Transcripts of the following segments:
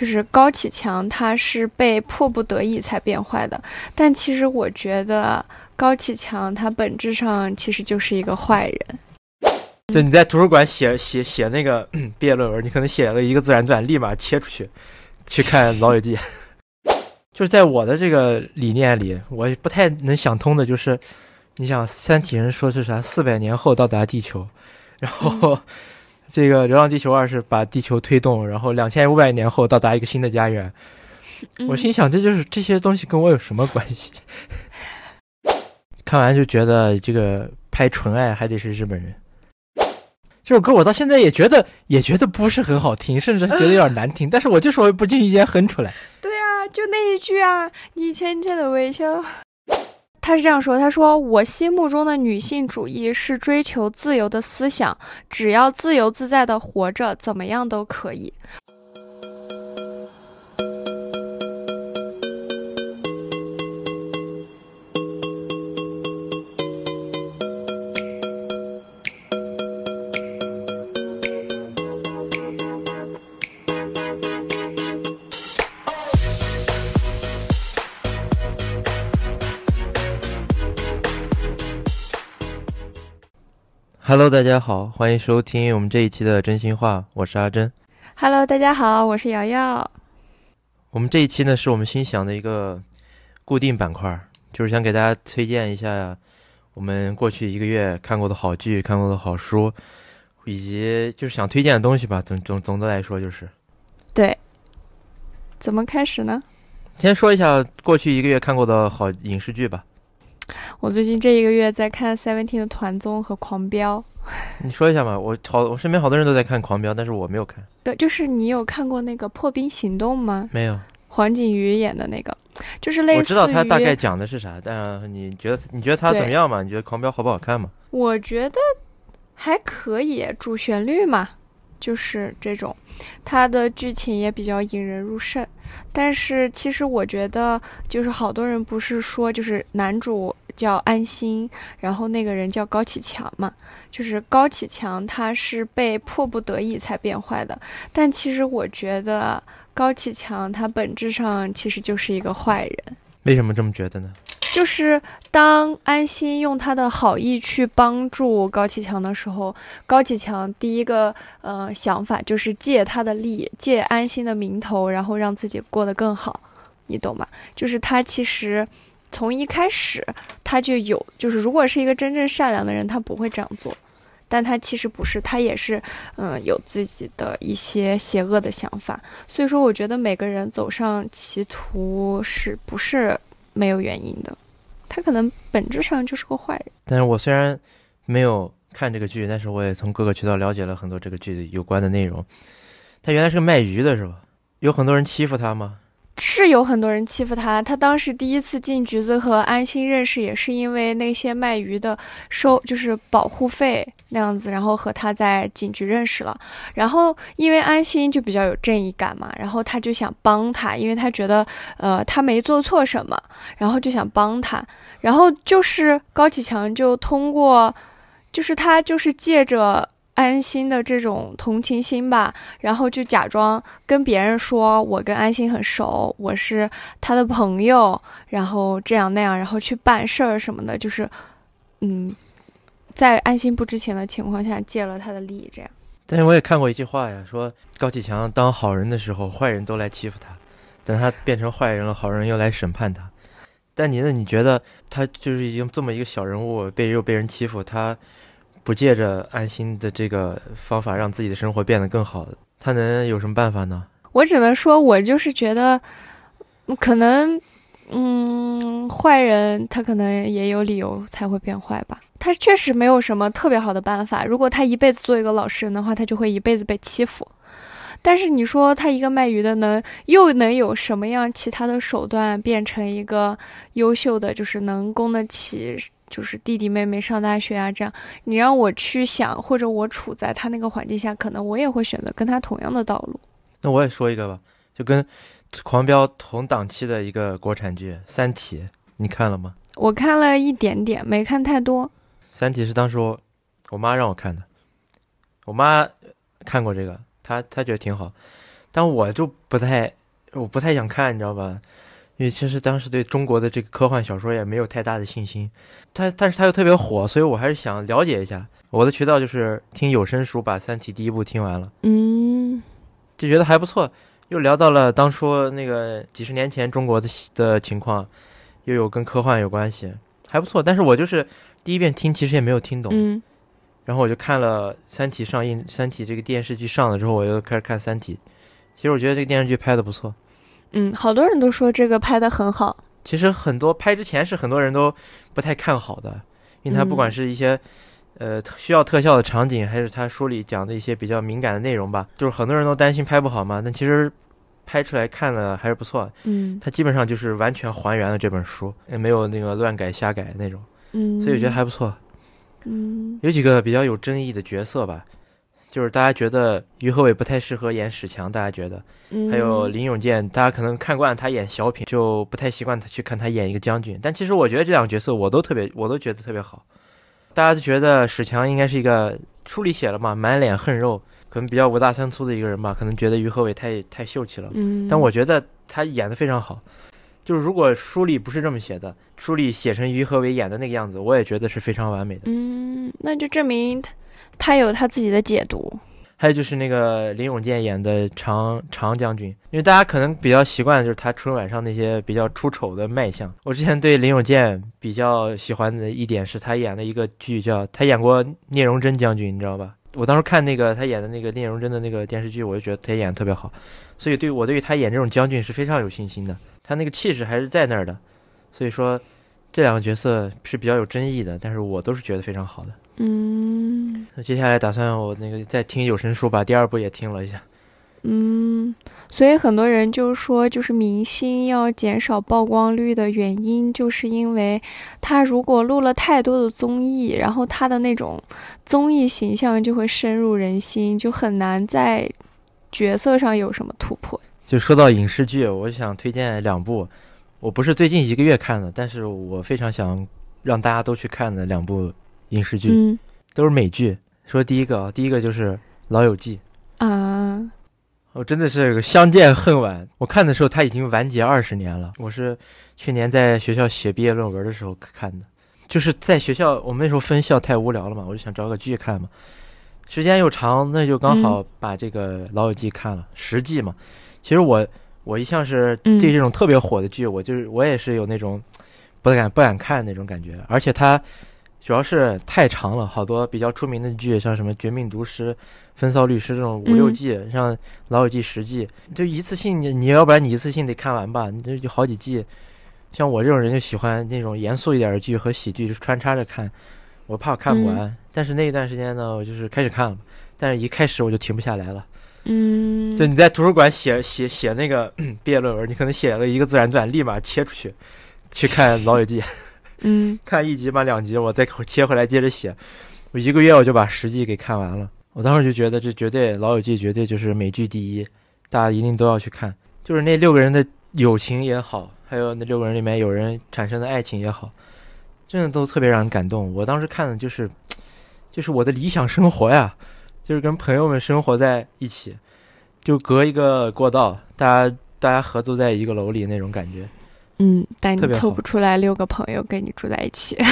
就是高启强他是被迫不得已才变坏的，但其实我觉得高启强他本质上其实就是一个坏人。就你在图书馆写写写那个毕业论文，你可能写了一个自然段，立马切出去去看《老友记》。就是在我的这个理念里，我不太能想通的就是，你想《三体人》说是啥？四百年后到达地球，然后这个《流浪地球二》是把地球推动，然后两千五百年后到达一个新的家园。我心想，这就是这些东西跟我有什么关系？看完就觉得这个拍纯爱还得是日本人。这首歌我到现在也觉得也觉得不是很好听，甚至觉得有点难听，但是我就说不经意间哼出来。对啊，就那一句啊，你浅浅的微笑。他是这样说：“他说我心目中的女性主义是追求自由的思想，只要自由自在的活着，怎么样都可以。” Hello，大家好，欢迎收听我们这一期的真心话，我是阿珍。Hello，大家好，我是瑶瑶。我们这一期呢，是我们新想的一个固定板块，就是想给大家推荐一下我们过去一个月看过的好剧、看过的好书，以及就是想推荐的东西吧。总总总的来说就是，对。怎么开始呢？先说一下过去一个月看过的好影视剧吧。我最近这一个月在看 Seventeen 的团综和狂飙，你说一下嘛？我好，我身边好多人都在看狂飙，但是我没有看。对，就是你有看过那个破冰行动吗？没有，黄景瑜演的那个，就是类似。我知道他大概讲的是啥，但你觉得你觉得他怎么样嘛？你觉得狂飙好不好看嘛？我觉得还可以，主旋律嘛，就是这种，它的剧情也比较引人入胜。但是其实我觉得，就是好多人不是说，就是男主叫安心，然后那个人叫高启强嘛，就是高启强他是被迫不得已才变坏的。但其实我觉得高启强他本质上其实就是一个坏人。为什么这么觉得呢？就是当安心用他的好意去帮助高启强的时候，高启强第一个呃想法就是借他的力，借安心的名头，然后让自己过得更好，你懂吗？就是他其实从一开始他就有，就是如果是一个真正善良的人，他不会这样做，但他其实不是，他也是嗯有自己的一些邪恶的想法。所以说，我觉得每个人走上歧途是不是？没有原因的，他可能本质上就是个坏人。但是我虽然没有看这个剧，但是我也从各个渠道了解了很多这个剧的有关的内容。他原来是个卖鱼的，是吧？有很多人欺负他吗？是有很多人欺负他。他当时第一次进局子和安心认识，也是因为那些卖鱼的收就是保护费那样子，然后和他在警局认识了。然后因为安心就比较有正义感嘛，然后他就想帮他，因为他觉得呃他没做错什么，然后就想帮他。然后就是高启强就通过，就是他就是借着。安心的这种同情心吧，然后就假装跟别人说，我跟安心很熟，我是他的朋友，然后这样那样，然后去办事儿什么的，就是，嗯，在安心不知情的情况下借了他的力，这样。但是我也看过一句话呀，说高启强当好人的时候，坏人都来欺负他；等他变成坏人了，好人又来审判他。但你呢？你觉得他就是已经这么一个小人物，被又被人欺负，他？不借着安心的这个方法让自己的生活变得更好，他能有什么办法呢？我只能说，我就是觉得，可能，嗯，坏人他可能也有理由才会变坏吧。他确实没有什么特别好的办法。如果他一辈子做一个老实人的话，他就会一辈子被欺负。但是你说他一个卖鱼的，能又能有什么样其他的手段变成一个优秀的，就是能供得起？就是弟弟妹妹上大学啊，这样你让我去想，或者我处在他那个环境下，可能我也会选择跟他同样的道路。那我也说一个吧，就跟《狂飙》同档期的一个国产剧《三体》，你看了吗？我看了一点点，没看太多。《三体》是当时我我妈让我看的，我妈看过这个，她她觉得挺好。但我就不太，我不太想看，你知道吧？因为其实当时对中国的这个科幻小说也没有太大的信心，他但是他又特别火，所以我还是想了解一下。我的渠道就是听有声书，把《三体》第一部听完了，嗯就觉得还不错。又聊到了当初那个几十年前中国的的情况，又有跟科幻有关系，还不错。但是我就是第一遍听，其实也没有听懂。嗯然后我就看了《三体》上映，《三体》这个电视剧上了之后，我又开始看《三体》。其实我觉得这个电视剧拍的不错。嗯，好多人都说这个拍的很好。其实很多拍之前是很多人都不太看好的，因为它不管嗯是一些、呃需要特效的场景，还是它书里讲的一些比较敏感的内容吧，就是很多人都担心拍不好嘛。但其实拍出来看了还是不错，嗯它基本上就是完全还原了这本书，也没有那个乱改瞎改那种，嗯，所以我觉得还不错。嗯有几个比较有争议的角色吧，就是大家觉得于和伟不太适合演史强，大家觉得，嗯，还有林永健，大家可能看惯他演小品，就不太习惯他去看他演一个将军。但其实我觉得这两个角色我都特别，我都觉得特别好。大家都觉得史强应该是一个书里写了嘛，满脸横肉，可能比较五大三粗的一个人吧，可能觉得于和伟太太秀气了。嗯，但我觉得他演的非常好。就是如果书里不是这么写的，书里写成于和伟演的那个样子，我也觉得是非常完美的。嗯，那就证明他他有他自己的解读。还有就是那个林永健演的常常将军，因为大家可能比较习惯的就是他春晚上那些比较出丑的卖相。我之前对林永健比较喜欢的一点是他演了一个剧叫他演过聂荣臻将军，你知道吧？我当时看那个他演的那个聂荣臻的那个电视剧，我就觉得他演的特别好，所以对我对于他演这种将军是非常有信心的，他那个气势还是在那儿的。所以说这两个角色是比较有争议的，但是我都是觉得非常好的。嗯那接下来打算我那个再听有声书，把第二部也听了一下。嗯，所以很多人就说，就是明星要减少曝光率的原因，就是因为他如果录了太多的综艺，然后他的那种综艺形象就会深入人心，就很难在角色上有什么突破。就说到影视剧，我想推荐两部，我不是最近一个月看的，但是我非常想让大家都去看的两部影视剧，嗯都是美剧。说第一个啊，第一个就是《老友记》，啊，我真的是相见恨晚。我看的时候，它已经完结二十年了。我是去年在学校写毕业论文的时候看的，就是在学校，我们那时候分校太无聊了嘛，我就想找个剧看嘛。时间又长，那就刚好把这个《老友记》看了、十季嘛。其实我我一向是对这种特别火的剧，我就是我也是有那种不敢不敢看那种感觉，而且它主要是太长了，好多比较出名的剧，像什么《绝命毒师》《风骚律师》这种五六嗯季，像《老友记》十季，就一次性你你要不然你一次性得看完吧，你这就好几季。像我这种人就喜欢那种严肃一点的剧和喜剧就穿插着看，我怕我看不完。但是那一段时间呢，我就是开始看了，但是一开始我就停不下来了。嗯，就你在图书馆写写写那个 毕业论文，你可能写了一个自然段，立马切出去去看《老友记》，嗯看一集吧两集，我再切回来接着写。我一个月我就把十季给看完了。我当时就觉得这绝对《老友记》绝对就是美剧第一，大家一定都要去看。就是那六个人的友情也好，还有那六个人里面有人产生的爱情也好，真的都特别让人感动。我当时看的就是，就是我的理想生活呀，就是跟朋友们生活在一起，就隔一个过道，大家大家合租在一个楼里那种感觉。嗯，但你凑不出来六个朋友跟你住在一起。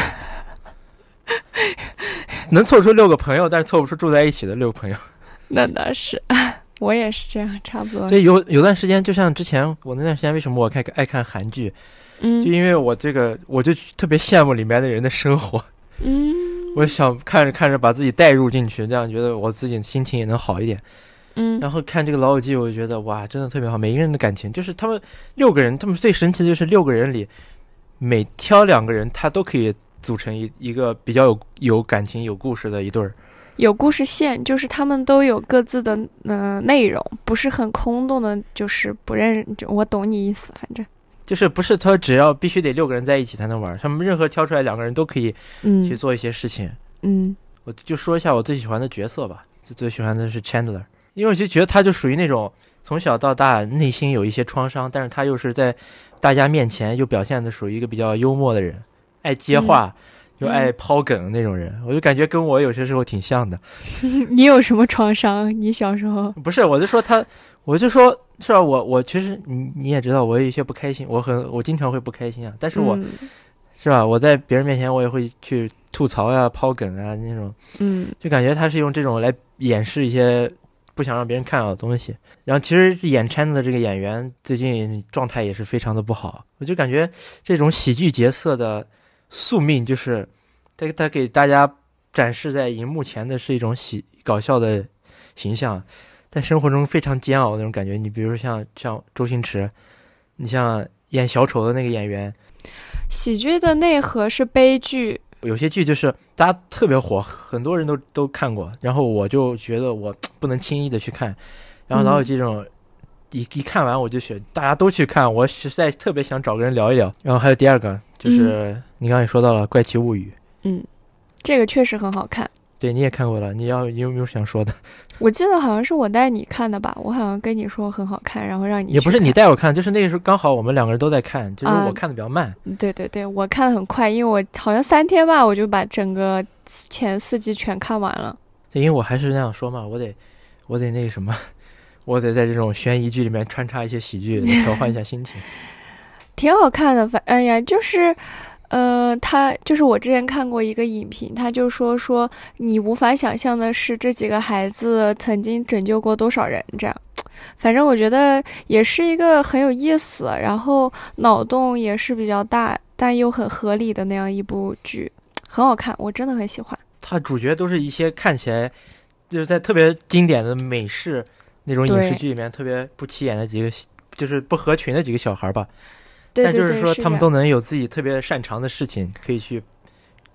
能凑出六个朋友，但是凑不出住在一起的六个朋友。那倒是，我也是这样，差不多。对，有有段时间，就像之前我那段时间，为什么我看爱看韩剧，嗯就因为我这个，我就特别羡慕里面的人的生活，嗯，我想看着看着把自己带入进去，这样觉得我自己心情也能好一点。嗯然后看这个《老友记》，我就觉得哇，真的特别好，每一个人的感情，就是他们六个人，他们最神奇的就是六个人里，每挑两个人，他都可以组成一一个比较有有感情、有故事的一对儿。有故事线，就是他们都有各自的嗯、呃内容，不是很空洞的，就是不认。就我懂你意思，反正就是不是他只要必须得六个人在一起才能玩，他们任何挑出来两个人都可以去嗯做一些事情。嗯我就说一下我最喜欢的角色吧，最最喜欢的是 Chandler，因为我就觉得他就属于那种从小到大内心有一些创伤，但是他又是在大家面前又表现的属于一个比较幽默的人，爱接话、又爱抛梗那种人，我就感觉跟我有些时候挺像的。你有什么创伤？你小时候？不是，我就说他，我就说，是吧？我我其实你你也知道，我有一些不开心，我很我经常会不开心啊。但是我、嗯是吧？我在别人面前我也会去吐槽呀、抛梗啊那种，嗯就感觉他是用这种来掩饰一些不想让别人看到的东西。然后其实演掺的这个演员最近状态也是非常的不好，我就感觉这种喜剧角色的宿命就是他他给大家展示在荧幕前的是一种喜搞笑的形象，在生活中非常煎熬的那种感觉。你比如说像像周星驰，你像演小丑的那个演员，喜剧的内核是悲剧，有些剧就是大家特别火，很多人都都看过，然后我就觉得我不能轻易的去看，然后老有这种。一一看完我就选，大家都去看，我实在特别想找个人聊一聊。然后还有第二个，就是、你刚才也说到了《怪奇物语》，嗯这个确实很好看。对，你也看过了，你要你有没有想说的？我记得好像是我带你看的吧，我好像跟你说很好看，然后让你也不是你带我看，就是那个时候刚好我们两个人都在看，就是啊我看的比较慢。对对对，我看的很快，因为我好像三天吧，我就把整个前四季全看完了。因为我还是那样说嘛，我得我得那个什么，我得在这种悬疑剧里面穿插一些喜剧，来调换一下心情。挺好看的，反哎呀，就是，呃，他就是我之前看过一个影评，他就说说你无法想象的是这几个孩子曾经拯救过多少人，这样。反正我觉得也是一个很有意思，然后脑洞也是比较大，但又很合理的那样一部剧，很好看，我真的很喜欢。它主角都是一些看起来就是在特别经典的美式那种影视剧里面特别不起眼的几个，就是不合群的几个小孩吧。对对对，但就是说，他们都能有自己特别擅长的事情，可以去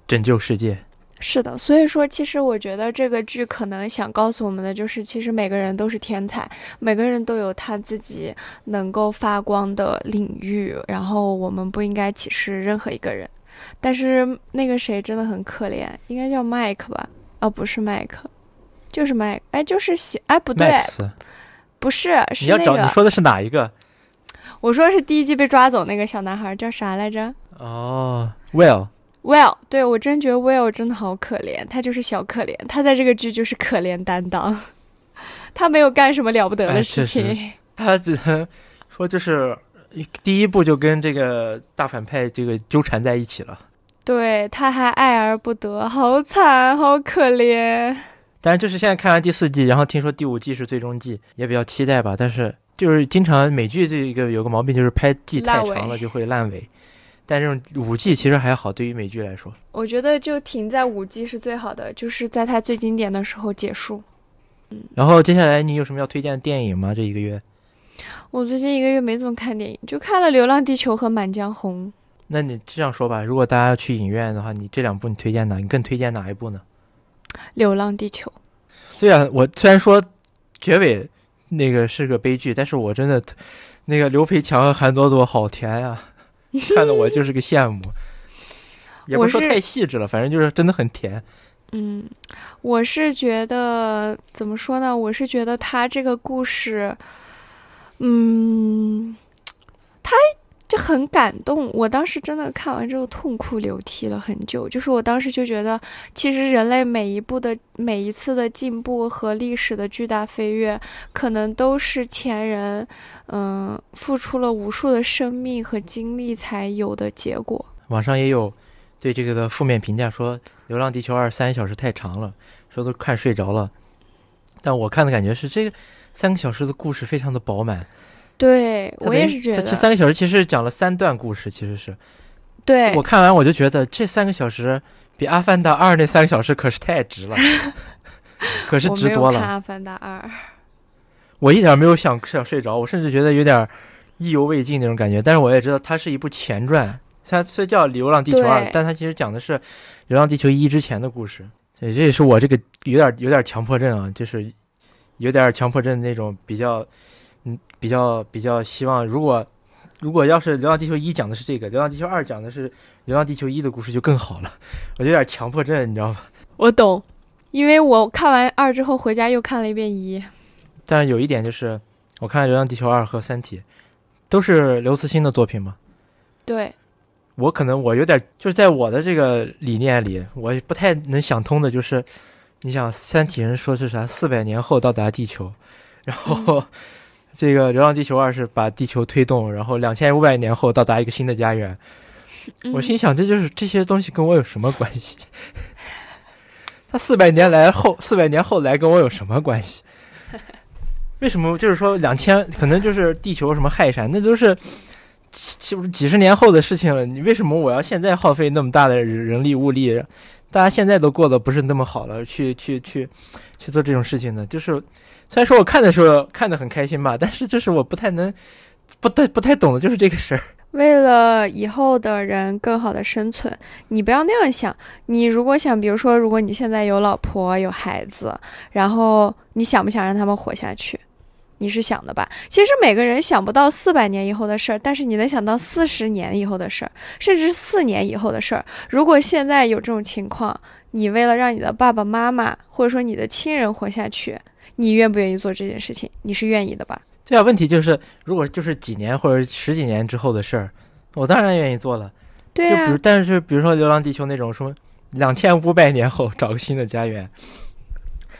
拯救世界。是的，所以说，其实我觉得这个剧可能想告诉我们的就是，其实每个人都是天才，每个人都有他自己能够发光的领域，然后我们不应该歧视任何一个人。但是那个谁真的很可怜，应该叫麦克吧？哦，不是麦克，就是麦，哎，就是喜，哎，不对不是，你要找你说的是哪一个？我说是第一季被抓走那个小男孩叫啥来着？哦，Well，Will，对我真觉得 Will 真的好可怜，他就是小可怜，他在这个剧就是可怜担当，他没有干什么了不得哎的事情。他只能说就是第一部就跟这个大反派这个纠缠在一起了。对，他还爱而不得，好惨，好可怜。但是就是现在看完第四季，然后听说第五季是最终季，也比较期待吧。但是就是经常美剧这个有个毛病，就是拍季太长了就会烂尾。但这种五季其实还好，对于美剧来说。我觉得就停在五季是最好的，就是在它最经典的时候结束。嗯然后接下来你有什么要推荐的电影吗？这一个月？我最近一个月没怎么看电影，就看了《流浪地球》和《满江红》。那你这样说吧，如果大家要去影院的话，你这两部你推荐哪？你更推荐哪一部呢？《流浪地球》对啊，我虽然说结尾那个是个悲剧，但是我真的那个刘培强和韩朵朵好甜呀、看得我就是个羡慕。也不我说是太细致了，反正就是真的很甜。嗯，我是觉得怎么说呢？我是觉得他这个故事，嗯，他就很感动。我当时真的看完之后痛哭流涕了很久。就是我当时就觉得，其实人类每一步的每一次的进步和历史的巨大飞跃，可能都是前人嗯、付出了无数的生命和精力才有的结果。网上也有对这个的负面评价，说《流浪地球二》三个小时太长了，说都看睡着了。但我看的感觉是，这个三个小时的故事非常的饱满。对我也是觉得它这，三个小时其实讲了三段故事，其实是对我看完我就觉得这三个小时比《阿凡达二》那三个小时可是太值了，可是值多了。看《阿凡达二》。我一点没有想想睡着，我甚至觉得有点意犹未尽那种感觉。但是我也知道它是一部前传，它虽叫《流浪地球二》，但它其实讲的是《流浪地球一》之前的故事。对，这也是我这个有点有点强迫症啊，就是有点强迫症那种比较，嗯，比较比较希望，如果如果要是《流浪地球一》讲的是这个，《流浪地球二》讲的是《流浪地球一》的故事就更好了。我有点强迫症，你知道吗？我懂，因为我看完二之后回家又看了一遍一。但是有一点就是，我看《流浪地球二》和《三体》都是刘慈欣的作品嘛。对，我可能我有点就是在我的这个理念里，我不太能想通的就是，你想《三体人》说是啥四百年后到达地球，然后、这个《流浪地球二》是把地球推动，然后两千五百年后到达一个新的家园。我心想，这就是这些东西跟我有什么关系？他四百年来后，四百年后来跟我有什么关系？为什么？就是说两千，可能就是地球什么氦闪，那都是岂不是几十年后的事情了？你为什么我要现在耗费那么大的人力物力？大家现在都过得不是那么好了，去去去去做这种事情呢？就是虽然说我看的时候看得很开心吧，但是就是我不太能不太不太懂的就是这个事儿。为了以后的人更好的生存，你不要那样想。你如果想，比如说，如果你现在有老婆有孩子，然后你想不想让他们活下去？你是想的吧？其实每个人想不到四百年以后的事儿，但是你能想到四十年以后的事儿，甚至四年以后的事儿。如果现在有这种情况，你为了让你的爸爸妈妈或者说你的亲人活下去，你愿不愿意做这件事情？你是愿意的吧？对啊，问题就是，如果就是几年或者十几年之后的事儿，我当然愿意做了。对啊。就比如，但是比如说《流浪地球》那种说，两千五百年后找个新的家园，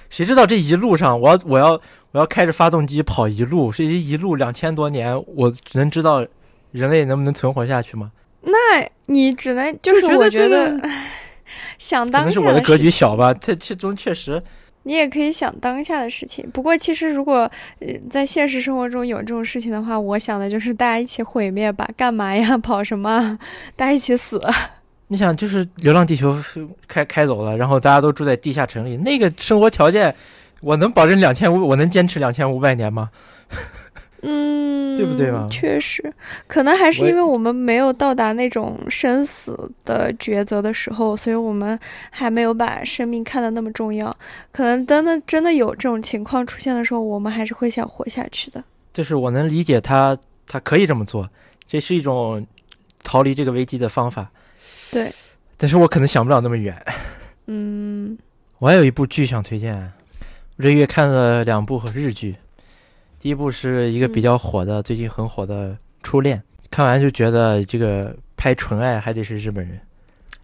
谁知道这一路上我要我要我要开着发动机跑一路，这一路两千多年，我只能知道人类能不能存活下去吗？那你只能就是我觉得 想当可能是我的格局小吧，这其中确实。你也可以想当下的事情，不过其实如果在现实生活中有这种事情的话，我想的就是大家一起毁灭吧，干嘛呀？跑什么？大家一起死。你想，就是《流浪地球》开开走了，然后大家都住在地下城里，那个生活条件，我能保证两千五，我能坚持两千五百年吗？嗯，对不对吧？确实，可能还是因为我们没有到达那种生死的抉择的时候，所以我们还没有把生命看得那么重要。可能真的真的有这种情况出现的时候，我们还是会想活下去的。就是我能理解他，他可以这么做，这是一种逃离这个危机的方法。对，但是我可能想不了那么远。嗯，我还有一部剧想推荐，我这月看了两部和日剧。第一部是一个比较火的，最近很火的《初恋》，看完就觉得这个拍纯爱还得是日本人。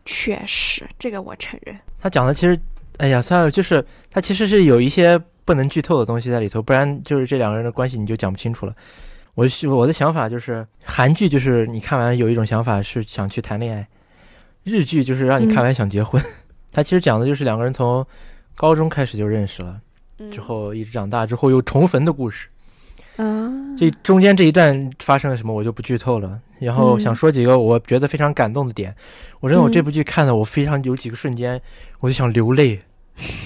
确实，这个我承认。他讲的其实，哎呀，算了，就是他其实是有一些不能剧透的东西在里头，不然就是这两个人的关系你就讲不清楚了。我我的想法就是，韩剧就是你看完有一种想法是想去谈恋爱，日剧就是让你看完想结婚。他其实讲的就是两个人从高中开始就认识了，之后一直长大之后又重逢的故事。啊，这中间这一段发生了什么，我就不剧透了。然后想说几个我觉得非常感动的点。我认为我这部剧看的，我非常有几个瞬间，我就想流泪。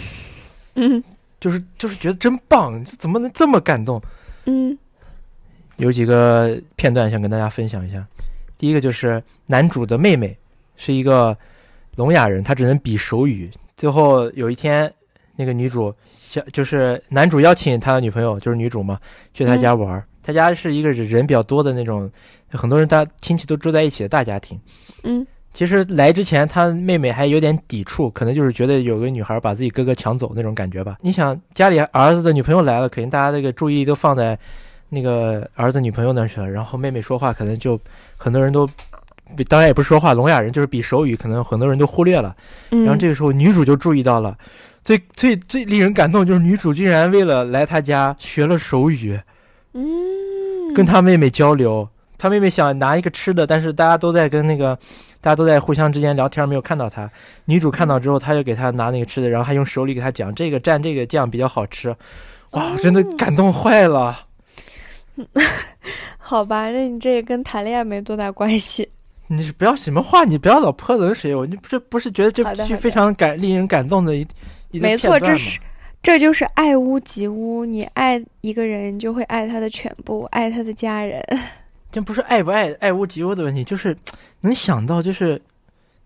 嗯，就是就是觉得真棒，这怎么能这么感动？嗯，有几个片段想跟大家分享一下。第一个就是男主的妹妹是一个聋哑人，她只能比手语。最后有一天，那个女主。就是男主邀请他的女朋友，就是女主嘛，去他家玩儿。他家是一个人比较多的那种，很多人他亲戚都住在一起的大家庭。嗯，其实来之前，他妹妹还有点抵触，可能就是觉得有个女孩把自己哥哥抢走那种感觉吧。你想家里儿子的女朋友来了，肯定大家这个注意力都放在那个儿子女朋友那去了。然后妹妹说话，可能就很多人都，当然也不是说话，聋哑人就是比手语，可能很多人都忽略了。然后这个时候女主就注意到了。最最最令人感动就是女主居然为了来他家学了手语，嗯，跟他妹妹交流。他妹妹想拿一个吃的，但是大家都在跟那个，大家都在互相之间聊天，没有看到他。女主看到之后，他就给他拿那个吃的，然后还用手里给他讲这个蘸这个酱比较好吃。哇，我真的感动坏了。好吧，那你这也跟谈恋爱没多大关系。你不要什么话，你不要老泼冷水。我你不是不是觉得这部剧非常感令人感动的一。没错，这是，这就是爱屋及乌。你爱一个人，就会爱他的全部，爱他的家人。这不是爱不爱、爱屋及乌的问题，就是能想到，就是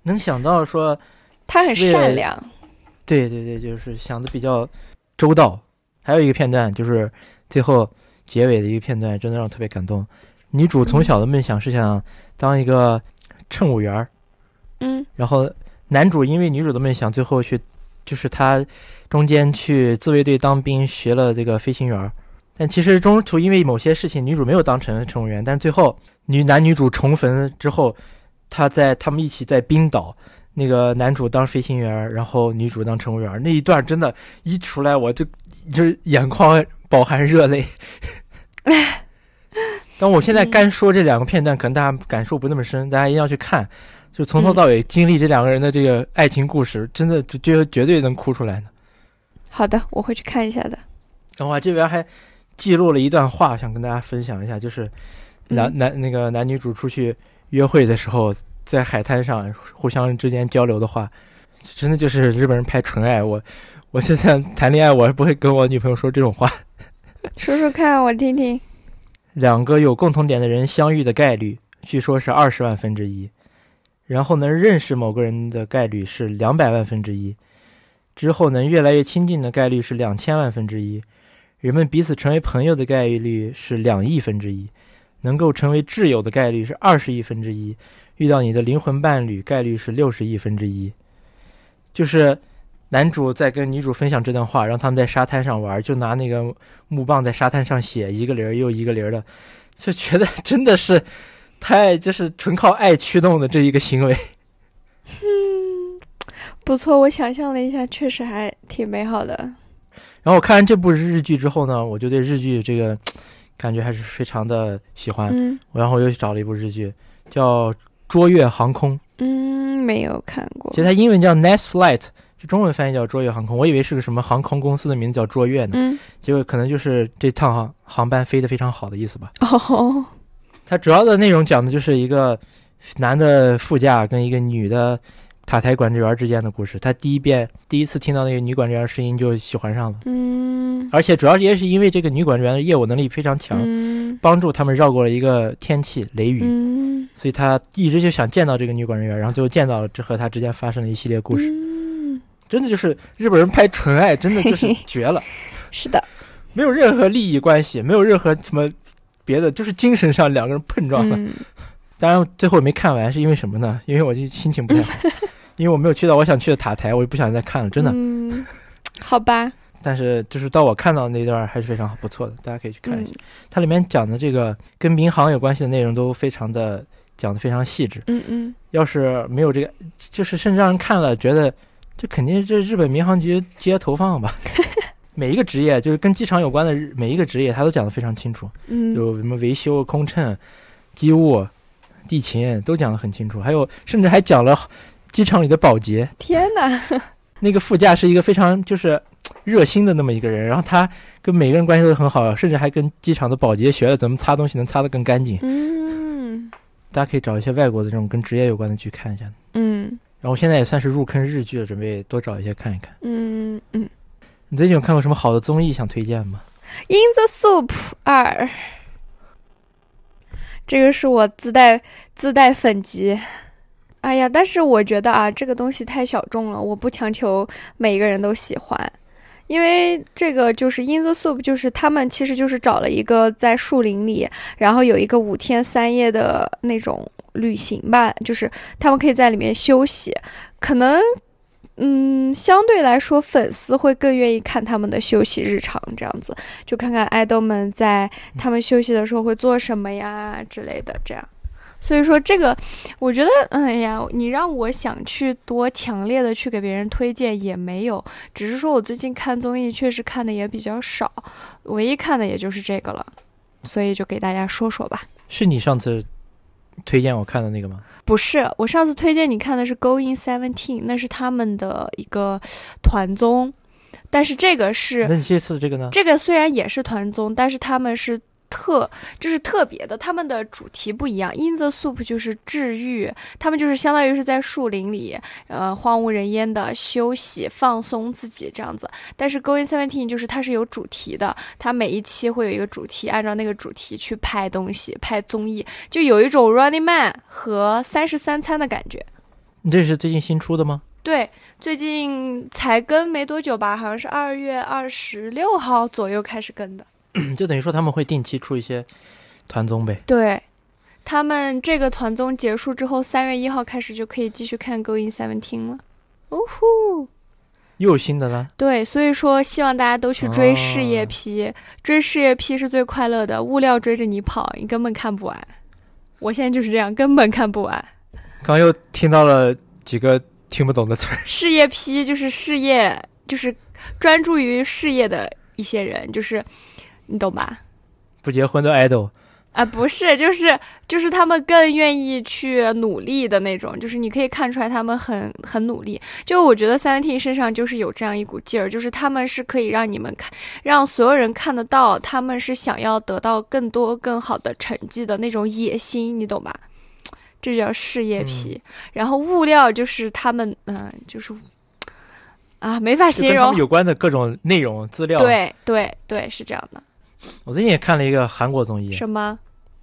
能想到说他很善良。对对对，就是想的比较周到。还有一个片段，就是最后结尾的一个片段，真的让我特别感动。女主从小的梦想是想当一个乘务员儿。嗯。然后男主因为女主的梦想，最后去。就是他中间去自卫队当兵，学了这个飞行员，但其实中途因为某些事情，女主没有当成乘务员。但是最后女男女主重逢之后，他在他们一起在冰岛，那个男主当飞行员，然后女主当乘务员，那一段真的，一出来我就就是眼眶饱含热泪。但我现在干说这两个片段，可能大家感受不那么深，大家一定要去看，就从头到尾经历这两个人的这个爱情故事，真的就绝绝对能哭出来呢。好的，我会去看一下的。然后啊这边还记录了一段话，想跟大家分享一下，就是男、嗯男那个男女主出去约会的时候，在海滩上互相之间交流的话，真的就是日本人拍纯爱。我我现在谈恋爱，我是不会跟我女朋友说这种话。说说看，我听听。两个有共同点的人相遇的概率，据说是二十万分之一，然后能认识某个人的概率是两百万分之一，之后能越来越亲近的概率是两千万分之一，人们彼此成为朋友的概率是两亿分之一，能够成为挚友的概率是二十亿分之一，遇到你的灵魂伴侣概率是六十亿分之一，就是。男主在跟女主分享这段话，让他们在沙滩上玩，就拿那个木棒在沙滩上写一个零又一个零的，就觉得真的是太就是纯靠爱驱动的这一个行为。嗯不错，我想象了一下，确实还挺美好的。然后我看完这部日剧之后呢，我就对日剧这个感觉还是非常的喜欢。嗯然后我又去找了一部日剧，叫《卓越航空》，嗯，没有看过其。实它英文叫 Next Flight，就中文翻译叫卓越航空。我以为是个什么航空公司的名字叫卓越呢，嗯，结果可能就是这趟航航班飞得非常好的意思吧。哦，它主要的内容讲的就是一个男的副驾跟一个女的塔台管制员之间的故事。他第一遍第一次听到那个女管制员声音就喜欢上了，嗯。而且主要也是因为这个女管制员的业务能力非常强，嗯。帮助他们绕过了一个天气雷雨，嗯。所以他一直就想见到这个女管制员，然后最后见到了，这和他之间发生了一系列故事。嗯，真的就是日本人拍纯爱，真的就是绝了，是的，没有任何利益关系，没有任何什么别的，就是精神上两个人碰撞了。嗯当然最后没看完，是因为什么呢？因为我就心情不太好，因为我没有去到我想去的塔台，我就不想再看了，真的。嗯，好吧，但是就是到我看到的那段还是非常不错的，大家可以去看一下。嗯它里面讲的这个跟民航有关系的内容都非常的讲的非常细致。嗯嗯要是没有这个，就是甚至让人看了觉得这肯定是这日本民航局接投放吧。每一个职业就是跟机场有关的日每一个职业，他都讲得非常清楚，嗯，有什么维修、空乘、机务、地勤都讲得很清楚，还有甚至还讲了机场里的保洁。天哪，那个副驾是一个非常就是热心的那么一个人，然后他跟每个人关系都很好，甚至还跟机场的保洁学了怎么擦东西能擦得更干净。嗯大家可以找一些外国的这种跟职业有关的剧看一下。嗯然后现在也算是入坑日剧了，准备多找一些看一看。嗯嗯，你最近有看过什么好的综艺想推荐吗？《In the Soup》二，这个是我自带自带粉级。哎呀，但是我觉得啊，这个东西太小众了，我不强求每一个人都喜欢，因为这个就是《In the Soup》，就是他们其实就是找了一个在树林里，然后有一个五天三夜的那种旅行吧，就是他们可以在里面休息，可能。嗯，相对来说，粉丝会更愿意看他们的休息日常，这样子，就看看爱豆们在他们休息的时候会做什么呀之类的，这样。所以说这个，我觉得，哎呀，你让我想去多强烈的去给别人推荐也没有，只是说我最近看综艺确实看的也比较少，唯一看的也就是这个了，所以就给大家说说吧。是你上次推荐我看的那个吗？不是，我上次推荐你看的是《Going Seventeen》，那是他们的一个团综，但是这个是那你这次这个呢？这个虽然也是团综，但是他们是特就是特别的，他们的主题不一样。In the Soup 就是治愈，他们就是相当于是在树林里，呃，荒无人烟的休息放松自己这样子。但是 Going Seventeen 就是它是有主题的，它每一期会有一个主题，按照那个主题去拍东西、拍综艺，就有一种 Running Man 和三十三餐的感觉。你这是最近新出的吗？对，最近才更没多久吧，好像是二月二十六号左右开始更的。就等于说他们会定期出一些团综呗。对，他们这个团综结束之后，三月一号开始就可以继续看《Going Seventeen》了。哦呼！又有新的了，对，所以说希望大家都去追事业哦批，追事业批是最快乐的，物料追着你跑，你根本看不完。我现在就是这样，根本看不完。刚又听到了几个听不懂的词儿。事业批就是事业，就是专注于事业的一些人，就是你懂吧？不结婚的 idol。啊，不是，就是就是他们更愿意去努力的那种，就是你可以看出来他们很很努力。就我觉得 Seventeen 身上就是有这样一股劲儿，就是他们是可以让你们看，让所有人看得到，他们是想要得到更多更好的成绩的那种野心，你懂吧？这叫事业皮。然后物料就是他们，嗯，就是啊，没法形容。有关的各种内容资料。对对对，是这样的。我最近也看了一个韩国综艺。什么？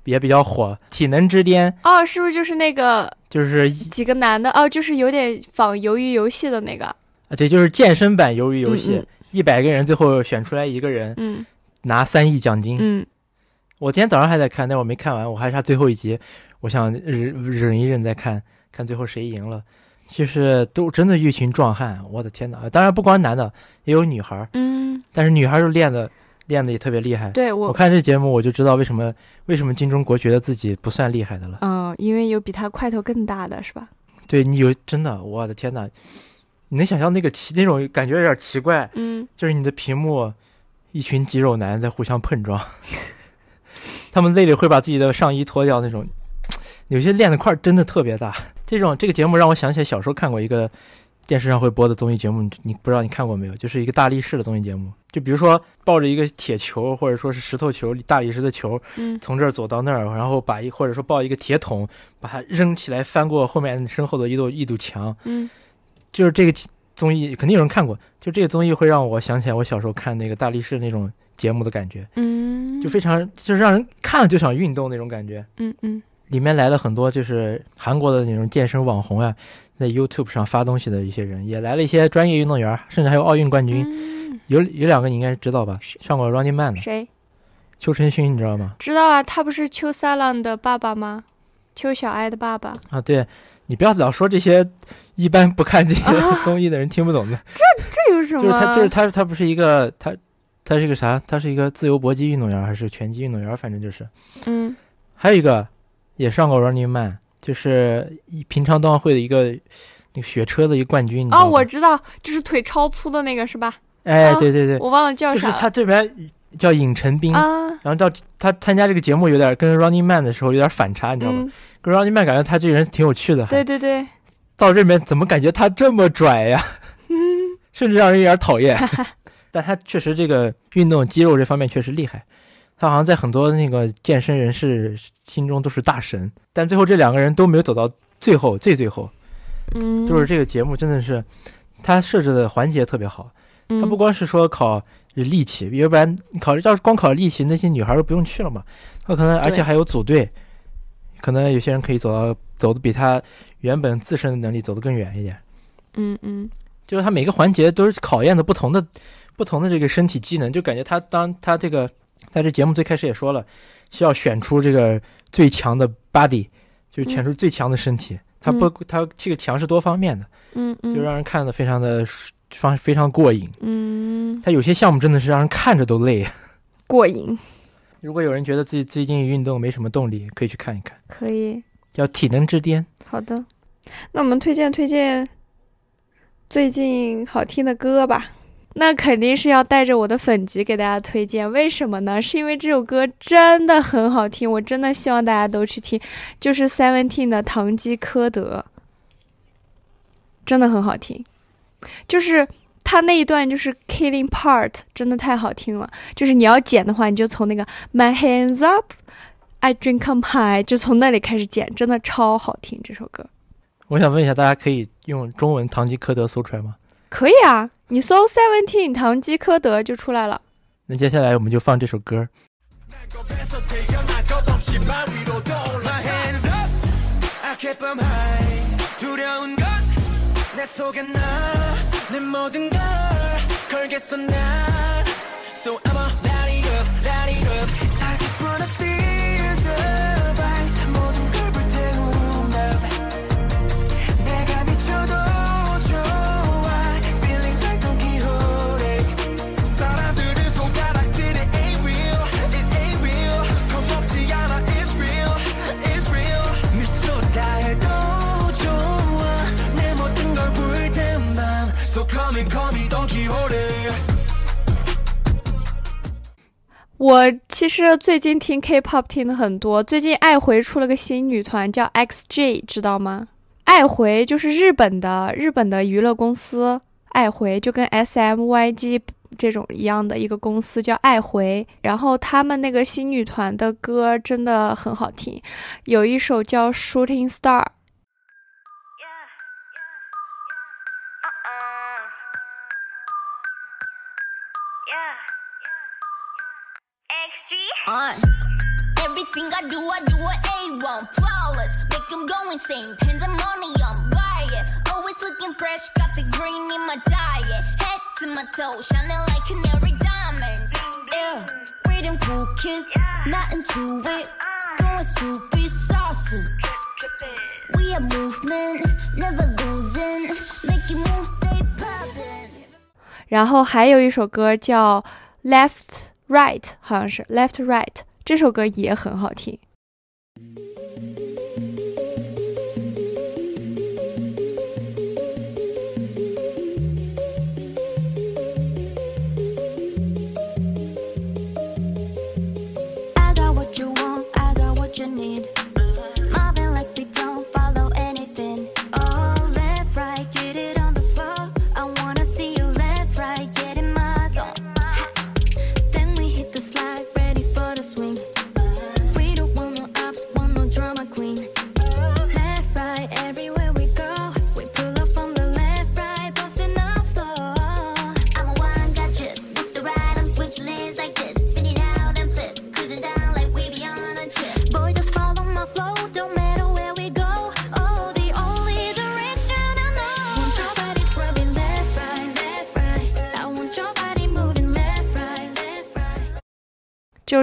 也比较火，《体能之巅》哦，是不是就是那个？就是几个男的哦，就是有点仿鱿鱼游戏的那个啊，对，就是健身版鱿鱼游戏，一百个人最后选出来一个人，嗯，拿三亿奖金，嗯，我今天早上还在看，但我没看完，我还差最后一集，我想忍忍一忍再看看最后谁赢了，其实都真的一群壮汉，我的天哪！当然不光男的，也有女孩，嗯，但是女孩就练的。练的也特别厉害，对我我看这节目我就知道为什么为什么金钟国觉得自己不算厉害的了。嗯，因为有比他块头更大的是吧？对你有真的，我的天哪！你能想象那个奇那种感觉有点奇怪，嗯，就是你的屏幕一群肌肉男在互相碰撞，他们累了会把自己的上衣脱掉那种，有些练的块真的特别大。这种这个节目让我想起来小时候看过一个。电视上会播的综艺节目，你不知道你看过没有？就是一个大力士的综艺节目，就比如说抱着一个铁球或者说是石头球、大理石的球，嗯，从这儿走到那儿，然后把一或者说抱一个铁桶，把它扔起来，翻过后面身后的一堵一堵墙，嗯，就是这个综艺肯定有人看过，就这个综艺会让我想起来我小时候看那个大力士那种节目的感觉，嗯，就非常就是让人看了就想运动那种感觉，嗯嗯，里面来了很多就是韩国的那种健身网红啊。在 YouTube 上发东西的一些人，也来了一些专业运动员，甚至还有奥运冠军。有有两个你应该知道吧？上过 Running Man 的谁？邱晨勋，你知道吗？知道啊，他不是邱撒浪的爸爸吗？邱小爱的爸爸啊。对，你不要老说这些一般不看这些 综艺的人听不懂的。这这有什么？就是他，就是他，他不是一个他，他是一个啥？他是一个自由搏击运动员还是拳击运动员？反正就是。嗯。还有一个也上过 Running Man。就是平昌冬奥会的一个那个雪车的一个冠军哦，我知道，就是腿超粗的那个是吧？哎，对对对，我忘了叫啥。就是他这边叫尹成斌啊，然后到他参加这个节目有点跟 Running Man 的时候有点反差，你知道吗？跟 Running Man 感觉他这个人挺有趣的。对对对，到这边怎么感觉他这么拽呀？甚至让人有点讨厌。但他确实这个运动肌肉这方面确实厉害。他好像在很多那个健身人士心中都是大神，但最后这两个人都没有走到最后最最后。嗯，就是这个节目真的是，他设置的环节特别好。他不光是说考力气，要不然考要是光考力气，那些女孩都不用去了嘛。他可能而且还有组队，可能有些人可以走到走的比他原本自身的能力走得更远一点。嗯嗯，就是他每个环节都是考验的不同的不同的这个身体机能，就感觉他当他这个。在这节目最开始也说了，需要选出这个最强的 body，就是选出最强的身体。他不，他这个强是多方面的，嗯嗯，就让人看的非常的方非常过瘾。嗯，他有些项目真的是让人看着都累，过瘾。如果有人觉得自己最近运动没什么动力，可以去看一看。可以，叫体能之巅。好的，那我们推荐推荐最近好听的歌吧。那肯定是要带着我的粉籍给大家推荐，为什么呢？是因为这首歌真的很好听，我真的希望大家都去听，就是 Seventeen 的《堂吉诃德》，真的很好听，就是他那一段就是 Killing Part，真的太好听了。就是你要剪的话，你就从那个 My Hands Up, I Drink Come High，就从那里开始剪，真的超好听这首歌。我想问一下，大家可以用中文《堂吉诃德》搜出来吗？可以啊，你搜 seventeen 唐吉诃德就出来了。那接下来我们就放这首歌。So I'm a 我其实最近听 K-pop 听的很多，最近爱回出了个新女团叫 XG，知道吗？爱回就是日本的日本的娱乐公司，爱回就跟 SMYG 这种一样的一个公司叫爱回，然后他们那个新女团的歌真的很好听，有一首叫 Shooting Star。on. Everything I do, I do it A1. Flawless, make them go insane. Pandemonium, riot. Always looking fresh, got the green in my diet. Head to my toe, shining like canary diamonds. Yeah, reading cool kids, not into it. Going stupid, saucy. We are movement, never losing. Making moves, stay poppin'. 然后还有一首歌叫 Left。 Right 好像是 Left Right 这首歌也很好听。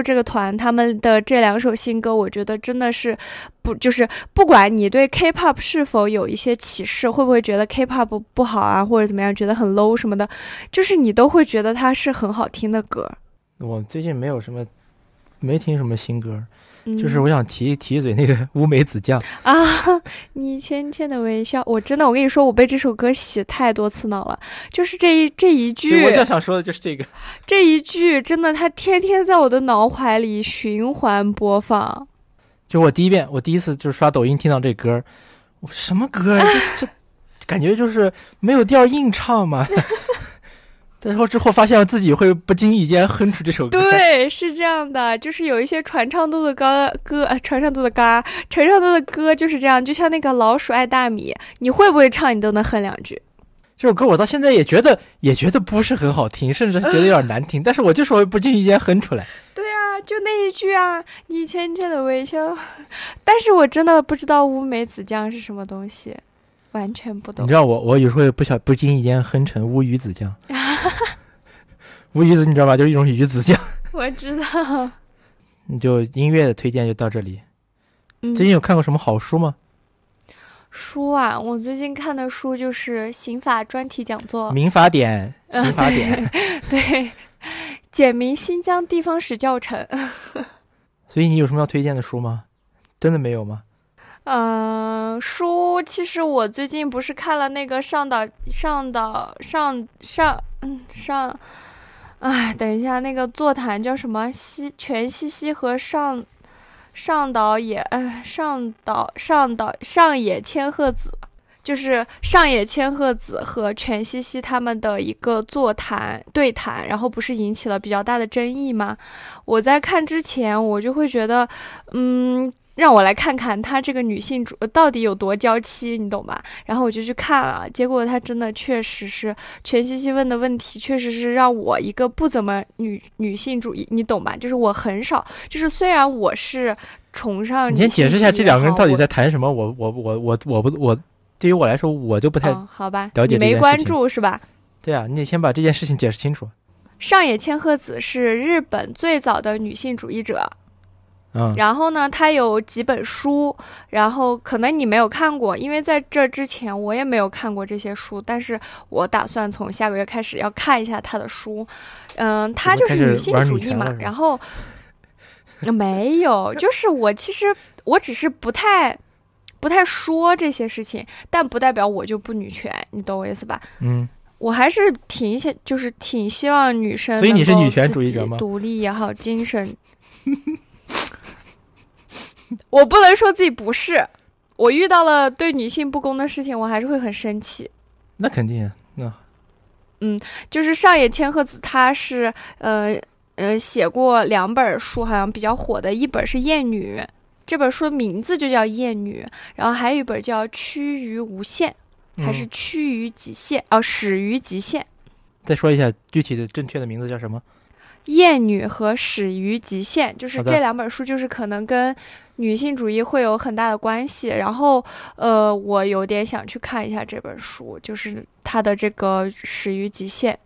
这个团，他们的这两首新歌，我觉得真的是不就是不管你对 K-pop 是否有一些歧视，会不会觉得 K-pop 不好啊，或者怎么样，觉得很 low 什么的，就是你都会觉得它是很好听的歌。我最近没有什么，没听什么新歌。就是我想提提一嘴那个乌梅子酱啊，你浅浅的微笑，我真的，我跟你说，我被这首歌洗太多次脑了。就是这一这一句，我就想说的就是这个，这一句真的，它天天在我的脑海里循环播放。就我第一遍，我第一次就是刷抖音听到这歌，我什么歌？这这感觉就是没有调硬唱嘛。然后之后发现自己会不经意间哼出这首歌。对，是这样的，就是有一些传唱度的歌，歌传唱度的歌，传唱度的歌就是这样。就像那个老鼠爱大米，你会不会唱，你都能哼两句。这首歌我到现在也觉得，也觉得不是很好听，甚至觉得有点难听。但是我就是会不经意间哼出来。对啊，就那一句啊，你浅浅的微笑。但是我真的不知道乌梅子酱是什么东西。完全不懂。你知道我，我有时候不小不经意间哼成乌鱼子酱。乌鱼子你知道吧？就是一种鱼子酱。我知道。你就音乐的推荐就到这里。最近有看过什么好书吗？书啊，我最近看的书就是刑法专题讲座。民法典，刑法典。对，简明新疆地方史教程。所以你有什么要推荐的书吗？真的没有吗？嗯，书其实我最近不是看了那个上岛上岛上上嗯上，哎，等一下，那个座谈叫什么？西全西西和上上岛野，哎，上岛上岛上野千鹤子，就是上野千鹤子和全西西他们的一个座谈对谈，然后不是引起了比较大的争议吗？我在看之前，我就会觉得，嗯。让我来看看她这个女性主到底有多娇妻，你懂吧？然后我就去看了，结果她真的确实是全西西问的问题，确实是让我一个不怎么女女性主义，你懂吧？就是我很少，就是虽然我是崇尚，你先解释一下这两个人到底在谈什么？我我我我我不我对于我来说我就不太好吧？了解你没关注是吧？对啊，你得先把这件事情解释清楚。上野千鹤子是日本最早的女性主义者。嗯，然后呢，他有几本书，然后可能你没有看过，因为在这之前我也没有看过这些书，但是我打算从下个月开始要看一下他的书。嗯，他就是女性主义嘛，然后没有，就是我其实我只是不太不太说这些事情，但不代表我就不女权，你懂我意思吧？嗯。我还是挺想，就是挺希望女生，所以你是女权主义者吗独立也好，精神。我不能说自己不是，我遇到了对女性不公的事情，我还是会很生气。那肯定啊，那就是上野千鹤子，她是呃呃写过两本书，好像比较火的，一本是《厌女》，这本书的名字就叫《厌女》，然后还有一本叫《趋于无限》，还是嗯趋于极限？哦，始于极限。再说一下具体的正确的名字叫什么？厌女和始于极限，就是这两本书，就是可能跟女性主义会有很大的关系。然后，呃，我有点想去看一下这本书，就是它的这个始于极限。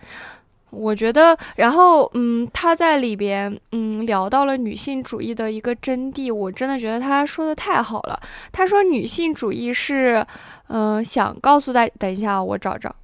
我觉得，然后，嗯，他在里边，嗯，聊到了女性主义的一个真谛，我真的觉得他说的太好了。他说，女性主义是，嗯、想告诉大，等一下啊，我找找，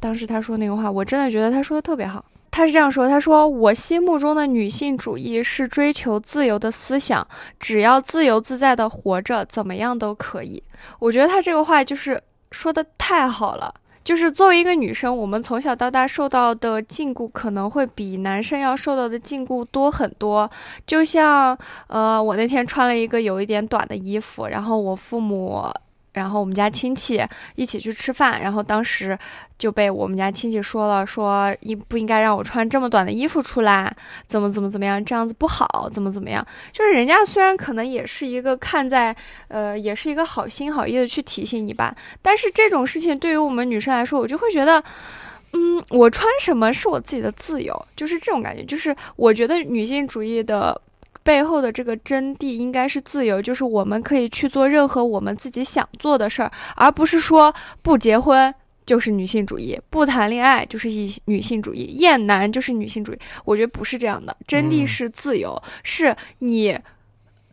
当时他说那个话，我真的觉得他说的特别好。他是这样说：“他说，我心目中的女性主义是追求自由的思想，只要自由自在的活着，怎么样都可以。”我觉得他这个话就是说的太好了。就是作为一个女生，我们从小到大受到的禁锢可能会比男生要受到的禁锢多很多。就像，呃，我那天穿了一个有一点短的衣服，然后我父母，然后我们家亲戚一起去吃饭，然后当时就被我们家亲戚说了，说应不应该让我穿这么短的衣服出来，怎么怎么怎么样，这样子不好，怎么怎么样。就是人家虽然可能也是一个看在，呃，也是一个好心好意的去提醒你吧，但是这种事情对于我们女生来说，我就会觉得。嗯，我穿什么是我自己的自由，就是这种感觉。就是我觉得女性主义的背后的这个真谛应该是自由，就是我们可以去做任何我们自己想做的事儿，而不是说不结婚就是女性主义，不谈恋爱就是一女性主义，厌男就是女性主义。我觉得不是这样的，真谛嗯是自由，是你。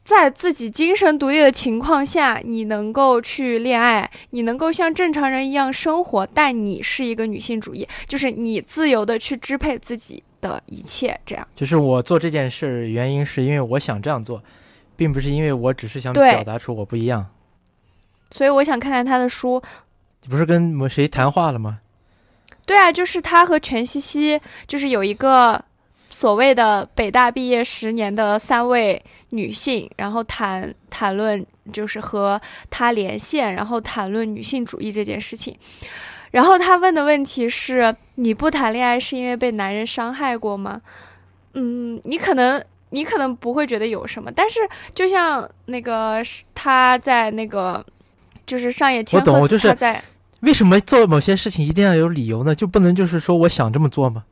在自己精神独立的情况下，你能够去恋爱，你能够像正常人一样生活，但你是一个女性主义，就是你自由的去支配自己的一切，这样。就是我做这件事原因是因为我想这样做，并不是因为我只是想表达出我不一样。所以我想看看他的书。你不是跟某谁谈话了吗？对啊，就是他和全西西，就是有一个所谓的北大毕业十年的三位女性，然后谈谈论，就是和他连线，然后谈论女性主义这件事情。然后他问的问题是：你不谈恋爱是因为被男人伤害过吗？嗯，你可能你可能不会觉得有什么，但是就像那个是他在那个就是上野千鹤子我懂就是他在为什么做某些事情一定要有理由呢？就不能就是说我想这么做吗？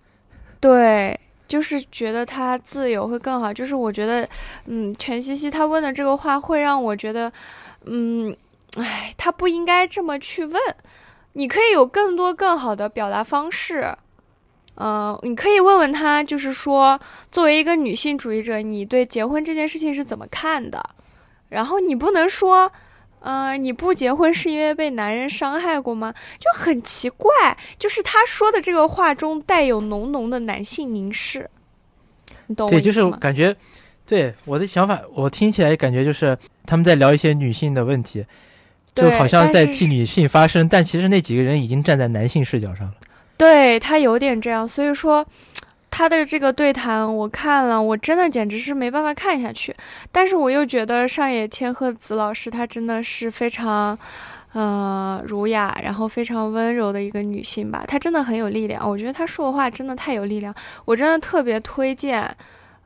对，就是觉得他自由会更好。就是我觉得，嗯，全西西他问的这个话会让我觉得，嗯，哎，他不应该这么去问。你可以有更多更好的表达方式。嗯、你可以问问他，就是说，作为一个女性主义者，你对结婚这件事情是怎么看的？然后你不能说，呃，你不结婚是因为被男人伤害过吗？就很奇怪，就是他说的这个话中带有浓浓的男性凝视，你懂我对，就是意思吗？感觉，对我的想法，我听起来感觉就是他们在聊一些女性的问题，就好像在替女性发声，但其实那几个人已经站在男性视角上了。对他有点这样，所以说他的这个对谈我看了，我真的简直是没办法看下去。但是我又觉得上野千鹤子老师她真的是非常。呃，儒雅，然后非常温柔的一个女性吧，她真的很有力量。我觉得她说的话真的太有力量，我真的特别推荐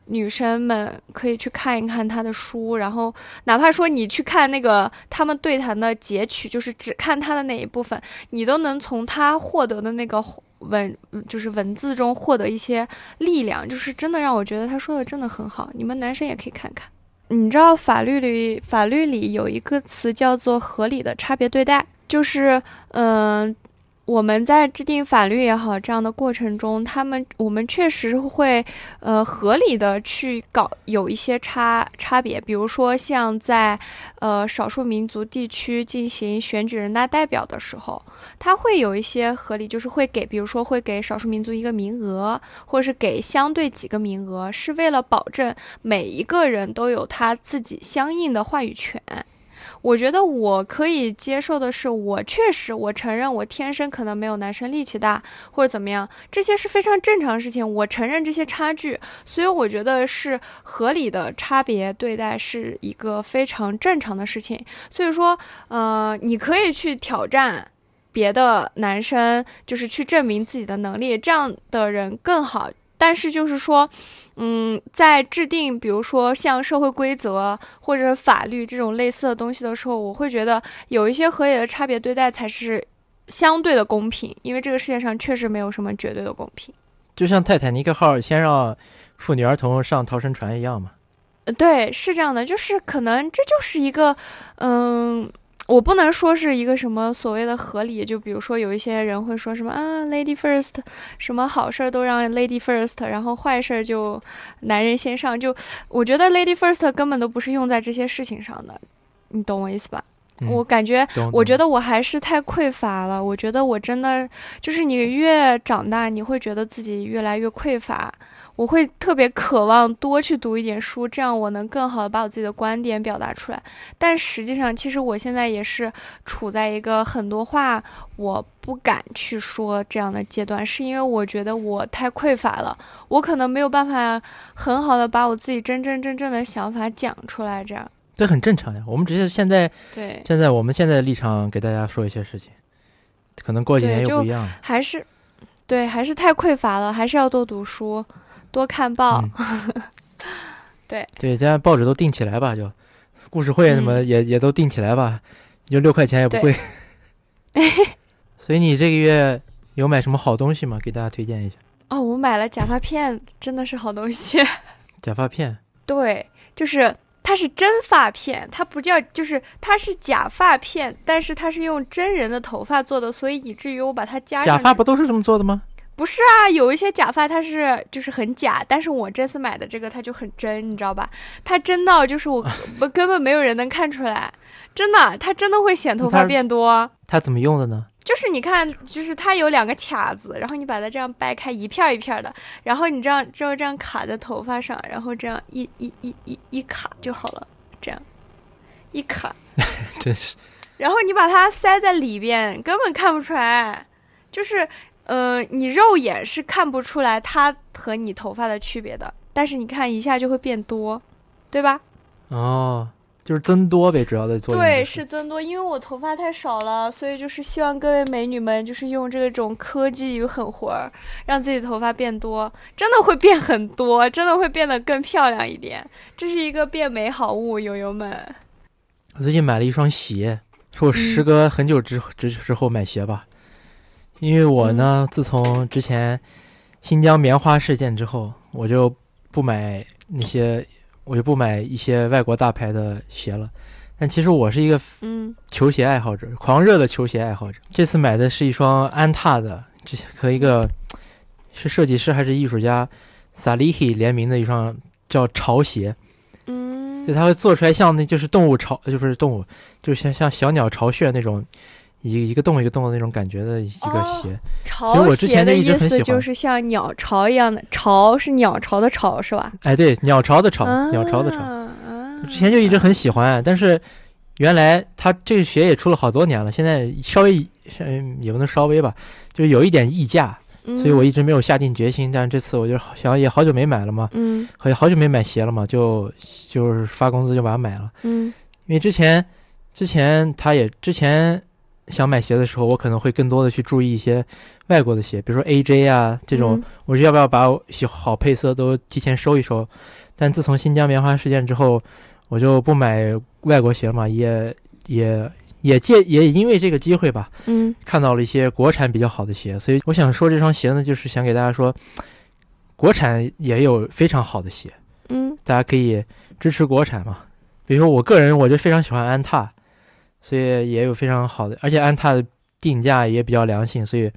女生们可以去看一看她的书，然后哪怕说你去看那个他们对谈的截取，就是只看她的那一部分，你都能从她获得的那个文，就是文字中获得一些力量，就是真的让我觉得她说的真的很好。你们男生也可以看看。你知道法律里法律里有一个词叫做合理的差别对待，就是嗯、我们在制定法律也好，这样的过程中，他们我们确实会呃合理的去搞有一些差差别，比如说像在呃少数民族地区进行选举人大代表的时候，他会有一些合理，就是会给，比如说会给少数民族一个名额，或者是给相对几个名额，是为了保证每一个人都有他自己相应的话语权。我觉得我可以接受的是，我确实我承认我天生可能没有男生力气大或者怎么样，这些是非常正常的事情，我承认这些差距，所以我觉得是合理的差别对待是一个非常正常的事情。所以说，呃，你可以去挑战。别的男生就是去证明自己的能力，这样的人更好。但是就是说，嗯，在制定比如说像社会规则或者法律这种类似的东西的时候，我会觉得有一些合理的差别对待才是相对的公平，因为这个世界上确实没有什么绝对的公平。就像泰坦尼克号先让妇女儿童上逃生船一样嘛。呃，对，是这样的，就是可能这就是一个，嗯。我不能说是一个什么所谓的合理，就比如说有一些人会说什么啊，lady first，什么好事儿都让 lady first，然后坏事儿就男人先上。就我觉得 lady first 根本都不是用在这些事情上的，你懂我意思吧？我感觉，我觉得我还是太匮乏了。我觉得我真的就是你越长大，你会觉得自己越来越匮乏。我会特别渴望多去读一点书，这样我能更好的把我自己的观点表达出来。但实际上，其实我现在也是处在一个很多话我不敢去说这样的阶段，是因为我觉得我太匮乏了，我可能没有办法很好的把我自己真真正正的想法讲出来。这样这很正常呀。我们只是现在对现在我们现在的立场给大家说一些事情，可能过几年又不一样了。还是对，还是太匮乏了，还是要多读书。多看报，对对，现在报纸都订起来吧，就故事会什么也也都订起来吧，就六块钱也不贵。所以你这个月有买什么好东西吗？给大家推荐一下。哦，我买了假发片，真的是好东西。假发片？对，就是它是真发片，它不叫，就是它是假发片，但是它是用真人的头发做的，所以以至于我把它加上假发不都是这么做的吗？不是啊，有一些假发它是就是很假，但是我这次买的这个它就很真，你知道吧？它真到就是我我 根本没有人能看出来，真的，它真的会显头发变多。它怎么用的呢？就是你看，就是它有两个卡子，然后你把它这样掰开，一片一片的，然后你这样之后这样卡在头发上，然后这样一一一一一卡就好了，这样一卡，真是。然后你把它塞在里边，根本看不出来，就是。呃，你肉眼是看不出来它和你头发的区别的，但是你看一下就会变多，对吧？哦，就是增多呗，主要的作用。对，是增多，因为我头发太少了，所以就是希望各位美女们就是用这种科技与狠活儿，让自己头发变多，真的会变很多，真的会变得更漂亮一点。这是一个变美好物，友友们。我最近买了一双鞋，是我时隔很久之之之后买鞋吧。因为我呢，自从之前新疆棉花事件之后，我就不买那些，我就不买一些外国大牌的鞋了。但其实我是一个嗯球鞋爱好者，狂热的球鞋爱好者。这次买的是一双安踏的，这和一个是设计师还是艺术家萨利希联名的一双叫潮鞋。嗯，就它会做出来像那就是动物巢，就是动物，就像像小鸟巢穴那种。一一个洞一个洞的那种感觉的一个鞋，巢鞋的意思就是像鸟巢一样的，巢是鸟巢的巢是吧？哎，对，鸟巢的巢，鸟巢的巢。之前就一直很喜欢，但是原来它这个鞋也出了好多年了，现在稍微嗯也不能稍微吧，就是有一点溢价，所以我一直没有下定决心。但是这次我就想也好久没买了嘛，嗯，好好久没买鞋了嘛，就就是发工资就把它买了，嗯，因为之前之前他也之前。想买鞋的时候，我可能会更多的去注意一些外国的鞋，比如说 AJ 啊这种，我是要不要把喜好配色都提前收一收。但自从新疆棉花事件之后，我就不买外国鞋了嘛，也也也借也因为这个机会吧，嗯，看到了一些国产比较好的鞋，所以我想说这双鞋呢，就是想给大家说，国产也有非常好的鞋，嗯，大家可以支持国产嘛。比如说我个人，我就非常喜欢安踏。所以也有非常好的，而且安踏的定价也比较良心，所以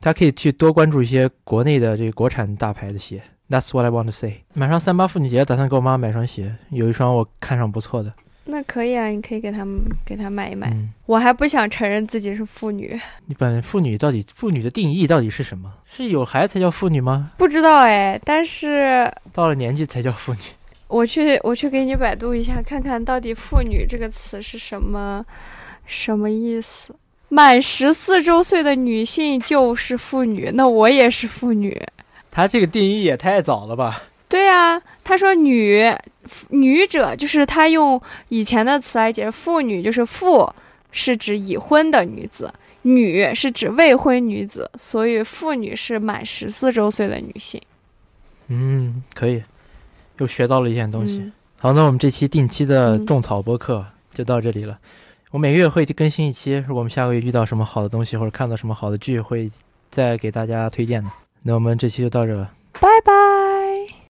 大家可以去多关注一些国内的这个国产大牌的鞋。That's what I want to say。马上三八妇女节，打算给我妈买双鞋，有一双我看上不错的。那可以啊，你可以给他们给他买一买。我还不想承认自己是妇女。你本妇女到底妇女的定义到底是什么？是有孩子才叫妇女吗？不知道哎，但是到了年纪才叫妇女。我去我去给你百度一下，看看到底“妇女”这个词是什么什么意思。满十四周岁的女性就是妇女，那我也是妇女。他这个定义也太早了吧？对啊，他说女女者就是他用以前的词来解释，妇女就是妇是指已婚的女子，女是指未婚女子，所以妇女是满十四周岁的女性。嗯，可以，又学到了一些东西。嗯好，那我们这期定期的嗯种草播客就到这里了。我每个月会更新一期，如果我们下个月遇到什么好的东西或者看到什么好的剧，会再给大家推荐的。那我们这期就到这了。拜拜。